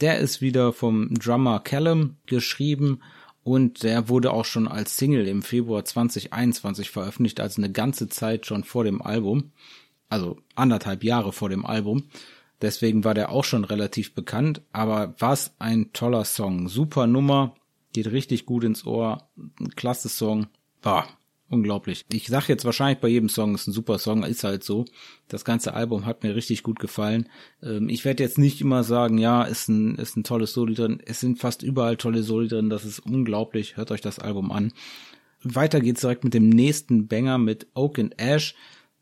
Der ist wieder vom Drummer Callum geschrieben und der wurde auch schon als Single im Februar 2021 veröffentlicht, also eine ganze Zeit schon vor dem Album. Also anderthalb Jahre vor dem Album. Deswegen war der auch schon relativ bekannt. Aber was ein toller Song. Super Nummer. Geht richtig gut ins Ohr. Klasse Song. War unglaublich. Ich sag jetzt wahrscheinlich bei jedem Song, ist ein super Song, ist halt so. Das ganze Album hat mir richtig gut gefallen. Ähm, ich werde jetzt nicht immer sagen, ja, ist ein, ist ein tolles Soli drin. Es sind fast überall tolle Soli drin. Das ist unglaublich. Hört euch das Album an. Weiter geht's direkt mit dem nächsten Banger mit Oak and Ash.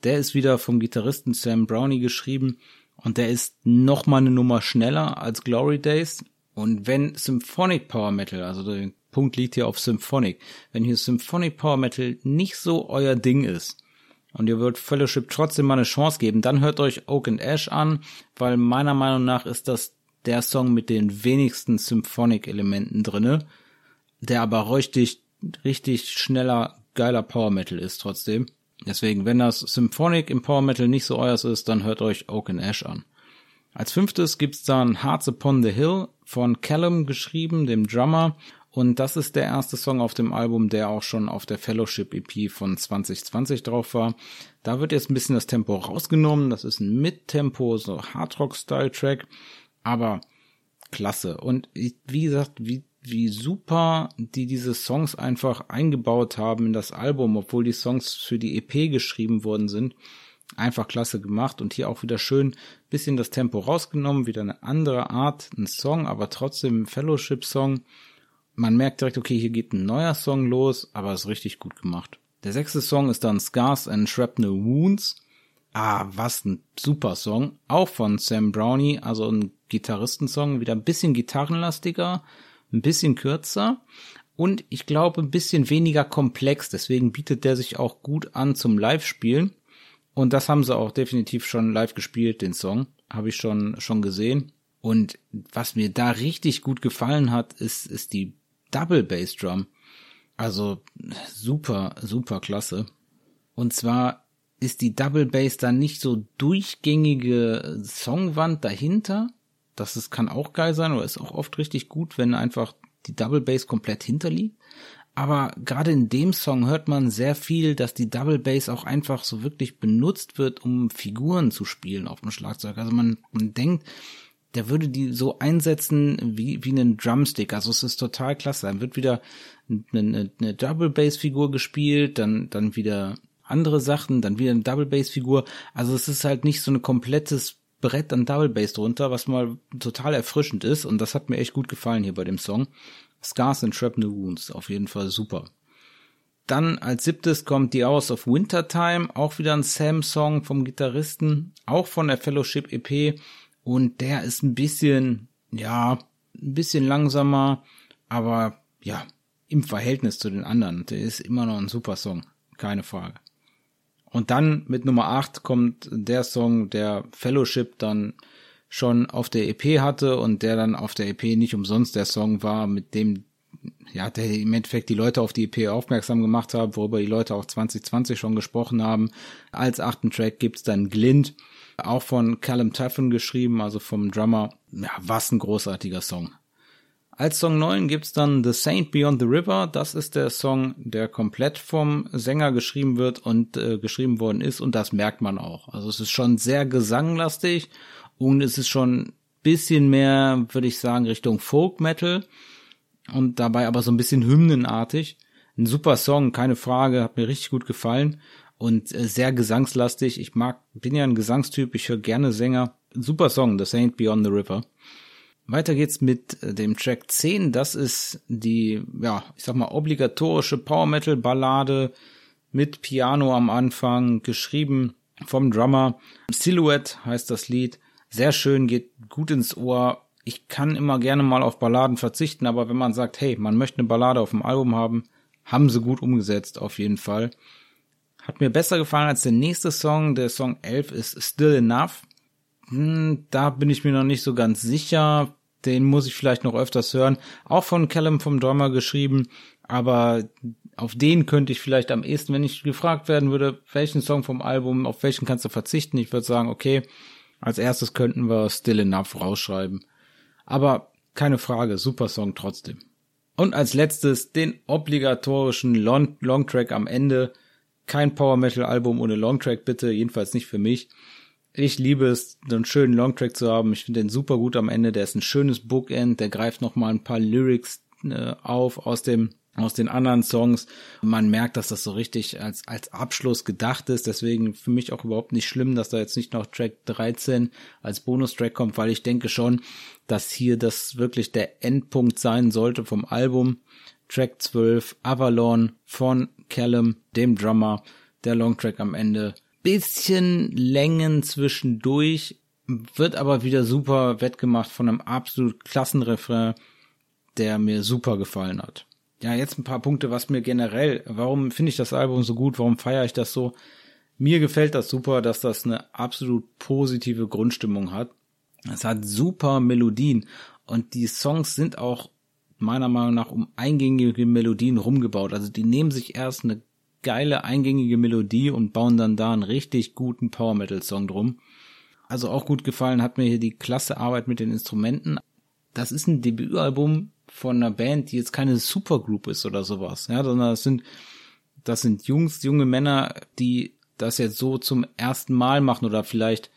Der ist wieder vom Gitarristen Sam Brownie geschrieben und der ist noch mal eine Nummer schneller als Glory Days. Und wenn Symphonic Power Metal, also der Punkt liegt hier auf Symphonic. Wenn hier Symphonic Power Metal nicht so euer Ding ist und ihr wollt Fellowship trotzdem mal eine Chance geben, dann hört euch Oak and Ash an, weil meiner Meinung nach ist das der Song mit den wenigsten Symphonic Elementen drinne, der aber richtig, richtig schneller, geiler Power Metal ist trotzdem. Deswegen, wenn das Symphonic im Power Metal nicht so euers ist, dann hört euch Oak and Ash an. Als fünftes gibt's dann Hearts Upon the Hill von Callum geschrieben, dem Drummer, und das ist der erste Song auf dem Album, der auch schon auf der Fellowship EP von 2020 drauf war. Da wird jetzt ein bisschen das Tempo rausgenommen. Das ist ein Mid-Tempo, so Hardrock-Style-Track. Aber klasse. Und wie gesagt, wie, wie super die diese Songs einfach eingebaut haben in das Album, obwohl die Songs für die EP geschrieben worden sind. Einfach klasse gemacht und hier auch wieder schön bisschen das Tempo rausgenommen, wieder eine andere Art, ein Song, aber trotzdem ein Fellowship-Song man merkt direkt, okay, hier geht ein neuer Song los, aber ist richtig gut gemacht. Der sechste Song ist dann Scars and Shrapnel Wounds. Ah, was ein super Song. Auch von Sam Brownie, also ein Gitarristensong, wieder ein bisschen gitarrenlastiger, ein bisschen kürzer und ich glaube ein bisschen weniger komplex. Deswegen bietet der sich auch gut an zum Live-Spielen. Und das haben sie auch definitiv schon live gespielt, den Song. Habe ich schon, schon gesehen. Und was mir da richtig gut gefallen hat, ist, ist die Double Bass Drum. Also super, super klasse. Und zwar ist die Double Bass dann nicht so durchgängige Songwand dahinter. Das ist, kann auch geil sein oder ist auch oft richtig gut, wenn einfach die Double Bass komplett hinterliegt. Aber gerade in dem Song hört man sehr viel, dass die Double Bass auch einfach so wirklich benutzt wird, um Figuren zu spielen auf dem Schlagzeug. Also man, man denkt, der würde die so einsetzen wie, wie einen Drumstick. Also es ist total klasse. Dann wird wieder eine, eine Double Bass Figur gespielt, dann, dann wieder andere Sachen, dann wieder eine Double Bass Figur. Also es ist halt nicht so ein komplettes Brett an Double Bass drunter, was mal total erfrischend ist. Und das hat mir echt gut gefallen hier bei dem Song. Scars and Shrapnel Wounds, auf jeden Fall super. Dann als siebtes kommt The Hours of Wintertime, auch wieder ein Sam-Song vom Gitarristen, auch von der Fellowship EP. Und der ist ein bisschen, ja, ein bisschen langsamer, aber ja, im Verhältnis zu den anderen. Der ist immer noch ein super Song, keine Frage. Und dann mit Nummer 8 kommt der Song, der Fellowship dann schon auf der EP hatte und der dann auf der EP nicht umsonst der Song war, mit dem ja, der im Endeffekt die Leute auf die EP aufmerksam gemacht hat, worüber die Leute auch 2020 schon gesprochen haben. Als achten Track gibt's dann Glint, auch von Callum Tuffin geschrieben, also vom Drummer. Ja, was ein großartiger Song. Als Song 9 gibt's dann The Saint Beyond the River. Das ist der Song, der komplett vom Sänger geschrieben wird und äh, geschrieben worden ist und das merkt man auch. Also es ist schon sehr gesanglastig und es ist schon bisschen mehr, würde ich sagen, Richtung Folk Metal und dabei aber so ein bisschen hymnenartig. Ein super Song, keine Frage, hat mir richtig gut gefallen und äh, sehr gesangslastig. Ich mag, bin ja ein Gesangstyp, ich höre gerne Sänger. Super Song, The Saint Beyond the River. Weiter geht's mit äh, dem Track 10. Das ist die, ja, ich sag mal, obligatorische Power Metal Ballade mit Piano am Anfang, geschrieben vom Drummer. Silhouette heißt das Lied. Sehr schön, geht gut ins Ohr. Ich kann immer gerne mal auf Balladen verzichten, aber wenn man sagt, hey, man möchte eine Ballade auf dem Album haben, haben sie gut umgesetzt, auf jeden Fall. Hat mir besser gefallen als der nächste Song. Der Song 11 ist Still Enough. Hm, da bin ich mir noch nicht so ganz sicher. Den muss ich vielleicht noch öfters hören. Auch von Callum vom Drummer geschrieben. Aber auf den könnte ich vielleicht am ehesten, wenn ich gefragt werden würde, welchen Song vom Album, auf welchen kannst du verzichten? Ich würde sagen, okay, als erstes könnten wir Still Enough rausschreiben. Aber keine Frage, super Song trotzdem. Und als letztes den obligatorischen Long, Long Track am Ende. Kein Power Metal Album ohne Long Track bitte, jedenfalls nicht für mich ich liebe es, einen schönen Longtrack zu haben. Ich finde den super gut am Ende. Der ist ein schönes Bookend. Der greift noch mal ein paar Lyrics äh, auf aus dem aus den anderen Songs. Man merkt, dass das so richtig als, als Abschluss gedacht ist. Deswegen für mich auch überhaupt nicht schlimm, dass da jetzt nicht noch Track 13 als Bonustrack kommt, weil ich denke schon, dass hier das wirklich der Endpunkt sein sollte vom Album. Track 12, Avalon von Callum, dem Drummer, der Longtrack am Ende bisschen Längen zwischendurch, wird aber wieder super wettgemacht von einem absolut klassen Refrain, der mir super gefallen hat. Ja, jetzt ein paar Punkte, was mir generell, warum finde ich das Album so gut, warum feiere ich das so? Mir gefällt das super, dass das eine absolut positive Grundstimmung hat. Es hat super Melodien und die Songs sind auch meiner Meinung nach um eingängige Melodien rumgebaut. Also die nehmen sich erst eine geile eingängige Melodie und bauen dann da einen richtig guten Power Metal Song drum. Also auch gut gefallen hat mir hier die klasse Arbeit mit den Instrumenten. Das ist ein Debütalbum von einer Band, die jetzt keine Supergroup ist oder sowas, ja, sondern das sind das sind Jungs, junge Männer, die das jetzt so zum ersten Mal machen oder vielleicht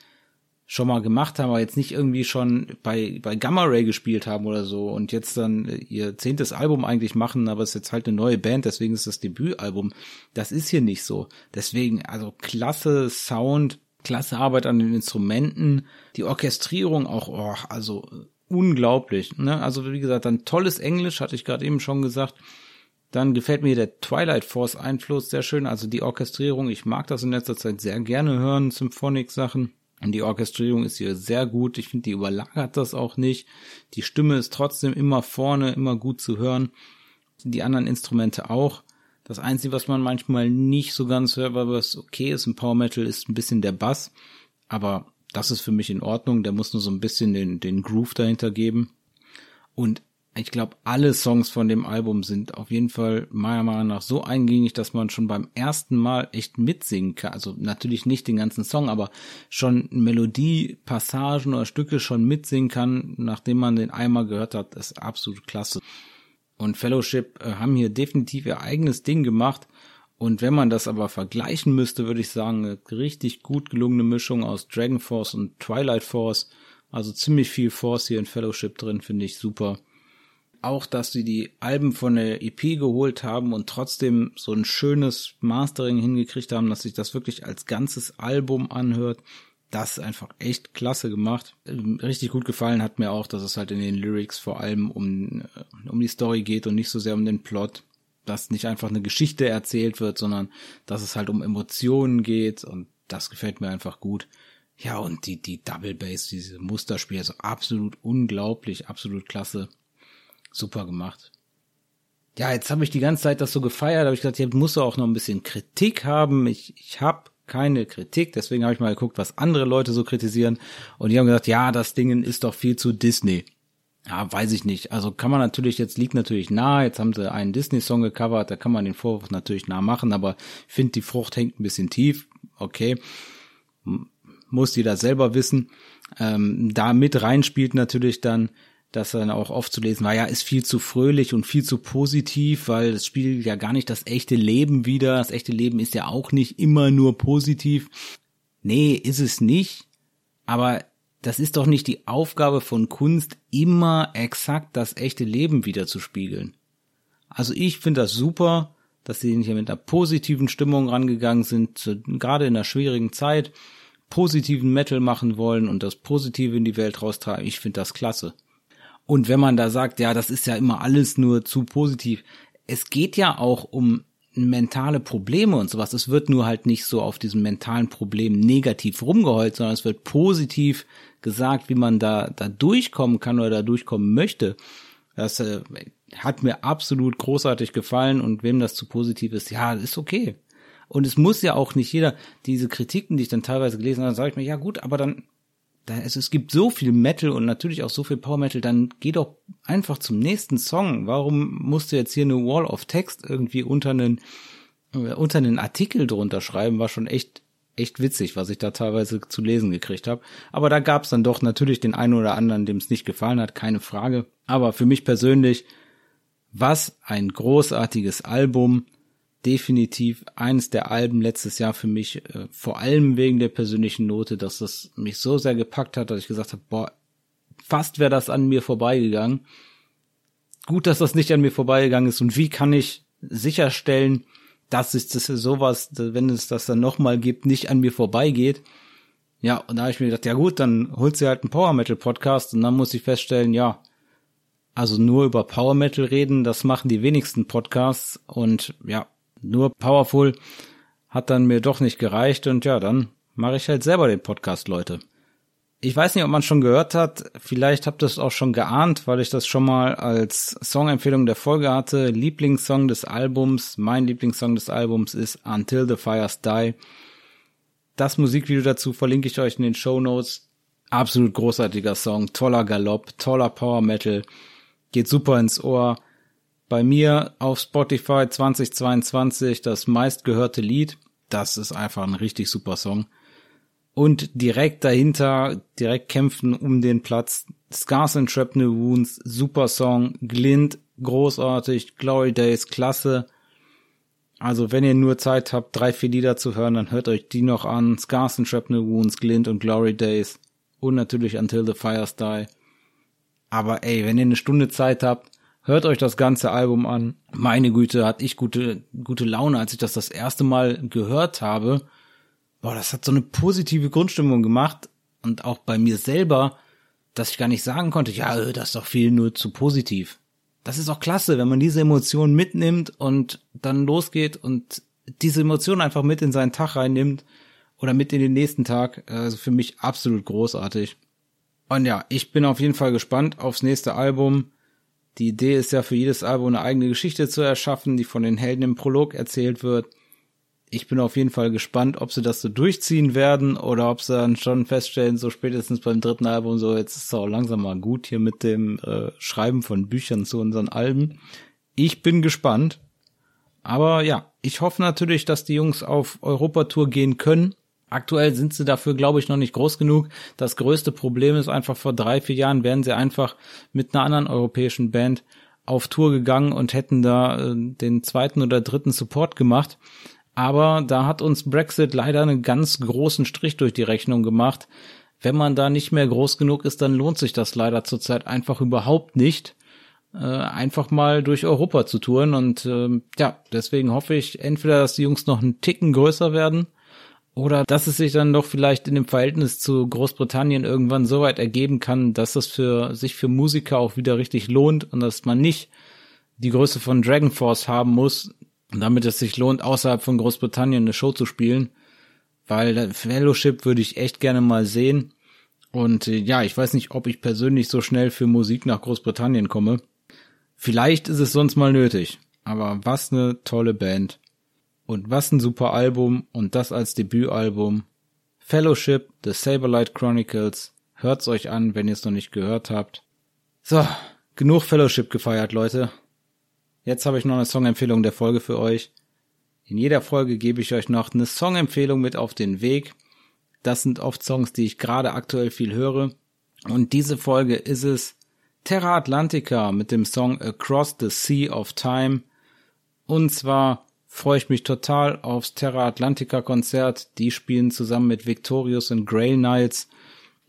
schon mal gemacht haben, aber jetzt nicht irgendwie schon bei, bei Gamma Ray gespielt haben oder so und jetzt dann ihr zehntes Album eigentlich machen, aber es ist jetzt halt eine neue Band, deswegen ist das Debütalbum. Das ist hier nicht so. Deswegen, also klasse Sound, klasse Arbeit an den Instrumenten, die Orchestrierung auch, oh, also unglaublich. Ne? Also wie gesagt, dann tolles Englisch, hatte ich gerade eben schon gesagt. Dann gefällt mir der Twilight Force Einfluss sehr schön, also die Orchestrierung. Ich mag das in letzter Zeit sehr gerne hören, Symphonic Sachen. Und die Orchestrierung ist hier sehr gut. Ich finde, die überlagert das auch nicht. Die Stimme ist trotzdem immer vorne, immer gut zu hören. Die anderen Instrumente auch. Das Einzige, was man manchmal nicht so ganz hört, weil was okay ist im Power Metal, ist ein bisschen der Bass. Aber das ist für mich in Ordnung. Der muss nur so ein bisschen den, den Groove dahinter geben. Und ich glaube, alle Songs von dem Album sind auf jeden Fall meiner Meinung nach so eingängig, dass man schon beim ersten Mal echt mitsingen kann. Also natürlich nicht den ganzen Song, aber schon Melodie, Passagen oder Stücke schon mitsingen kann, nachdem man den einmal gehört hat, ist absolut klasse. Und Fellowship äh, haben hier definitiv ihr eigenes Ding gemacht. Und wenn man das aber vergleichen müsste, würde ich sagen, eine richtig gut gelungene Mischung aus Dragon Force und Twilight Force. Also ziemlich viel Force hier in Fellowship drin, finde ich super auch, dass sie die Alben von der EP geholt haben und trotzdem so ein schönes Mastering hingekriegt haben, dass sich das wirklich als ganzes Album anhört. Das ist einfach echt klasse gemacht. Richtig gut gefallen hat mir auch, dass es halt in den Lyrics vor allem um, äh, um die Story geht und nicht so sehr um den Plot. Dass nicht einfach eine Geschichte erzählt wird, sondern dass es halt um Emotionen geht und das gefällt mir einfach gut. Ja, und die, die Double Bass, diese Musterspiele, also absolut unglaublich, absolut klasse super gemacht. Ja, jetzt habe ich die ganze Zeit das so gefeiert, habe ich gesagt, jetzt musst du auch noch ein bisschen Kritik haben. Ich, ich habe keine Kritik, deswegen habe ich mal geguckt, was andere Leute so kritisieren. Und die haben gesagt, ja, das Ding ist doch viel zu Disney. Ja, weiß ich nicht. Also kann man natürlich, jetzt liegt natürlich nah, jetzt haben sie einen Disney-Song gecovert, da kann man den Vorwurf natürlich nah machen, aber ich finde, die Frucht hängt ein bisschen tief. Okay. Muss jeder selber wissen. Ähm, da mit reinspielt natürlich dann dass dann auch oft zu lesen war, ja, ist viel zu fröhlich und viel zu positiv, weil es spiegelt ja gar nicht das echte Leben wieder. Das echte Leben ist ja auch nicht immer nur positiv. Nee, ist es nicht. Aber das ist doch nicht die Aufgabe von Kunst, immer exakt das echte Leben wieder zu spiegeln. Also ich finde das super, dass sie hier mit einer positiven Stimmung rangegangen sind, gerade in einer schwierigen Zeit, positiven Metal machen wollen und das Positive in die Welt raustragen. Ich finde das klasse. Und wenn man da sagt, ja, das ist ja immer alles nur zu positiv, es geht ja auch um mentale Probleme und sowas. Es wird nur halt nicht so auf diesem mentalen Problem negativ rumgeheult, sondern es wird positiv gesagt, wie man da, da durchkommen kann oder da durchkommen möchte. Das äh, hat mir absolut großartig gefallen und wem das zu positiv ist, ja, ist okay. Und es muss ja auch nicht jeder, diese Kritiken, die ich dann teilweise gelesen habe, sage ich mir, ja gut, aber dann, da, also es gibt so viel Metal und natürlich auch so viel Power Metal, dann geh doch einfach zum nächsten Song. Warum musst du jetzt hier eine Wall of Text irgendwie unter einen, äh, unter einen Artikel drunter schreiben, war schon echt, echt witzig, was ich da teilweise zu lesen gekriegt habe. Aber da gab es dann doch natürlich den einen oder anderen, dem es nicht gefallen hat, keine Frage. Aber für mich persönlich was ein großartiges Album. Definitiv eines der Alben letztes Jahr für mich, äh, vor allem wegen der persönlichen Note, dass das mich so sehr gepackt hat, dass ich gesagt habe, boah, fast wäre das an mir vorbeigegangen. Gut, dass das nicht an mir vorbeigegangen ist. Und wie kann ich sicherstellen, dass es das sowas, wenn es das dann nochmal gibt, nicht an mir vorbeigeht? Ja, und da habe ich mir gedacht, ja gut, dann holt sie halt einen Power Metal Podcast und dann muss ich feststellen, ja, also nur über Power Metal reden, das machen die wenigsten Podcasts und ja, nur Powerful hat dann mir doch nicht gereicht und ja, dann mache ich halt selber den Podcast, Leute. Ich weiß nicht, ob man schon gehört hat, vielleicht habt ihr es auch schon geahnt, weil ich das schon mal als Songempfehlung der Folge hatte. Lieblingssong des Albums, mein Lieblingssong des Albums ist Until the Fires Die. Das Musikvideo dazu verlinke ich euch in den Show Notes. Absolut großartiger Song, toller Galopp, toller Power Metal geht super ins Ohr. Bei mir auf Spotify 2022 das meistgehörte Lied. Das ist einfach ein richtig super Song. Und direkt dahinter, direkt kämpfen um den Platz. Scars and Shrapnel Wounds, super Song. Glint, großartig. Glory Days, klasse. Also wenn ihr nur Zeit habt, drei, vier Lieder zu hören, dann hört euch die noch an. Scars and Shrapnel Wounds, Glint und Glory Days. Und natürlich Until the Fires Die. Aber ey, wenn ihr eine Stunde Zeit habt, hört euch das ganze Album an. Meine Güte, hatte ich gute, gute Laune, als ich das das erste Mal gehört habe. Boah, das hat so eine positive Grundstimmung gemacht. Und auch bei mir selber, dass ich gar nicht sagen konnte, ja, äh, das ist doch viel nur zu positiv. Das ist auch klasse, wenn man diese Emotionen mitnimmt und dann losgeht und diese Emotionen einfach mit in seinen Tag reinnimmt oder mit in den nächsten Tag. Also für mich absolut großartig. Und ja, ich bin auf jeden Fall gespannt aufs nächste Album. Die Idee ist ja für jedes Album eine eigene Geschichte zu erschaffen, die von den Helden im Prolog erzählt wird. Ich bin auf jeden Fall gespannt, ob sie das so durchziehen werden oder ob sie dann schon feststellen, so spätestens beim dritten Album, so jetzt ist es auch langsam mal gut hier mit dem äh, Schreiben von Büchern zu unseren Alben. Ich bin gespannt. Aber ja, ich hoffe natürlich, dass die Jungs auf Europatour gehen können Aktuell sind sie dafür, glaube ich, noch nicht groß genug. Das größte Problem ist einfach, vor drei, vier Jahren wären sie einfach mit einer anderen europäischen Band auf Tour gegangen und hätten da äh, den zweiten oder dritten Support gemacht. Aber da hat uns Brexit leider einen ganz großen Strich durch die Rechnung gemacht. Wenn man da nicht mehr groß genug ist, dann lohnt sich das leider zurzeit einfach überhaupt nicht, äh, einfach mal durch Europa zu touren. Und äh, ja, deswegen hoffe ich entweder, dass die Jungs noch einen Ticken größer werden oder dass es sich dann doch vielleicht in dem Verhältnis zu Großbritannien irgendwann so weit ergeben kann, dass das für sich für Musiker auch wieder richtig lohnt und dass man nicht die Größe von Dragon Force haben muss, damit es sich lohnt, außerhalb von Großbritannien eine Show zu spielen. Weil Fellowship würde ich echt gerne mal sehen. Und äh, ja, ich weiß nicht, ob ich persönlich so schnell für Musik nach Großbritannien komme. Vielleicht ist es sonst mal nötig. Aber was eine tolle Band. Und was ein super Album und das als Debütalbum. Fellowship, The Saberlight Chronicles. Hört's euch an, wenn ihr es noch nicht gehört habt. So, genug Fellowship gefeiert, Leute. Jetzt habe ich noch eine Songempfehlung der Folge für euch. In jeder Folge gebe ich euch noch eine Songempfehlung mit auf den Weg. Das sind oft Songs, die ich gerade aktuell viel höre. Und diese Folge ist es Terra Atlantica mit dem Song Across the Sea of Time. Und zwar freue ich mich total aufs Terra Atlantica Konzert. Die spielen zusammen mit Victorious und Grey Knights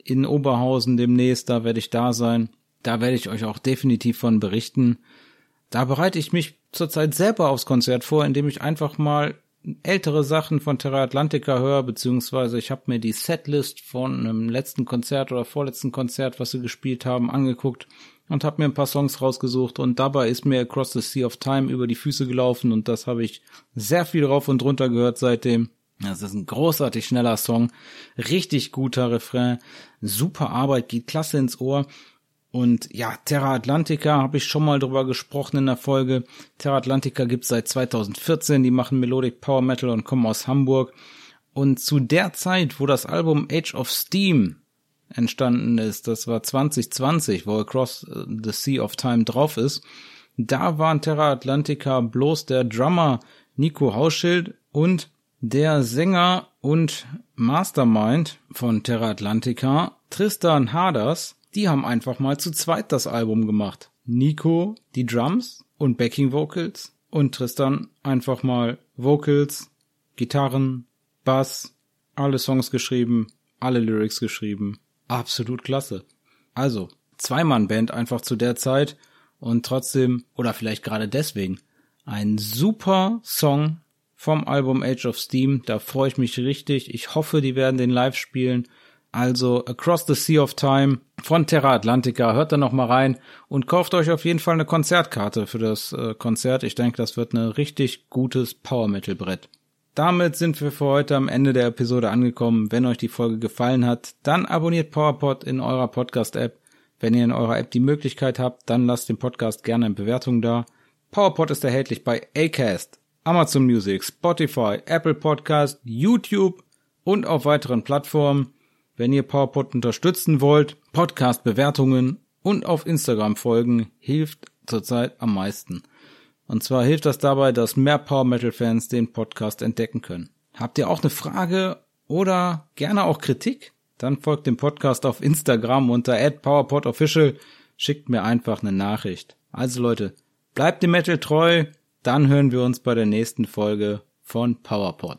in Oberhausen demnächst. Da werde ich da sein. Da werde ich euch auch definitiv von berichten. Da bereite ich mich zurzeit selber aufs Konzert vor, indem ich einfach mal ältere Sachen von Terra Atlantica höre, beziehungsweise ich habe mir die Setlist von einem letzten Konzert oder vorletzten Konzert, was sie gespielt haben, angeguckt und habe mir ein paar Songs rausgesucht und dabei ist mir Across the Sea of Time über die Füße gelaufen und das habe ich sehr viel rauf und runter gehört seitdem. Das ist ein großartig schneller Song, richtig guter Refrain, super Arbeit, geht klasse ins Ohr und ja, Terra Atlantica habe ich schon mal drüber gesprochen in der Folge. Terra Atlantica gibt's seit 2014, die machen Melodic Power Metal und kommen aus Hamburg. Und zu der Zeit, wo das Album Age of Steam entstanden ist, das war 2020, wo Across the Sea of Time drauf ist, da waren Terra Atlantica bloß der Drummer Nico Hauschild und der Sänger und Mastermind von Terra Atlantica, Tristan Haders, die haben einfach mal zu zweit das Album gemacht. Nico die Drums und Backing Vocals und Tristan einfach mal Vocals, Gitarren, Bass, alle Songs geschrieben, alle Lyrics geschrieben. Absolut klasse. Also, Zweimann-Band einfach zu der Zeit und trotzdem, oder vielleicht gerade deswegen, ein super Song vom Album Age of Steam. Da freue ich mich richtig. Ich hoffe, die werden den live spielen. Also Across the Sea of Time von Terra Atlantica. Hört da noch mal rein und kauft euch auf jeden Fall eine Konzertkarte für das äh, Konzert. Ich denke, das wird ein richtig gutes Power Metal Brett. Damit sind wir für heute am Ende der Episode angekommen. Wenn euch die Folge gefallen hat, dann abonniert PowerPod in eurer Podcast-App. Wenn ihr in eurer App die Möglichkeit habt, dann lasst den Podcast gerne in Bewertung da. PowerPod ist erhältlich bei Acast, Amazon Music, Spotify, Apple Podcast, YouTube und auf weiteren Plattformen. Wenn ihr PowerPod unterstützen wollt, Podcast-Bewertungen und auf Instagram folgen hilft zurzeit am meisten. Und zwar hilft das dabei, dass mehr Power Metal Fans den Podcast entdecken können. Habt ihr auch eine Frage oder gerne auch Kritik? Dann folgt dem Podcast auf Instagram unter @powerpodofficial. Schickt mir einfach eine Nachricht. Also Leute, bleibt dem Metal treu. Dann hören wir uns bei der nächsten Folge von PowerPod.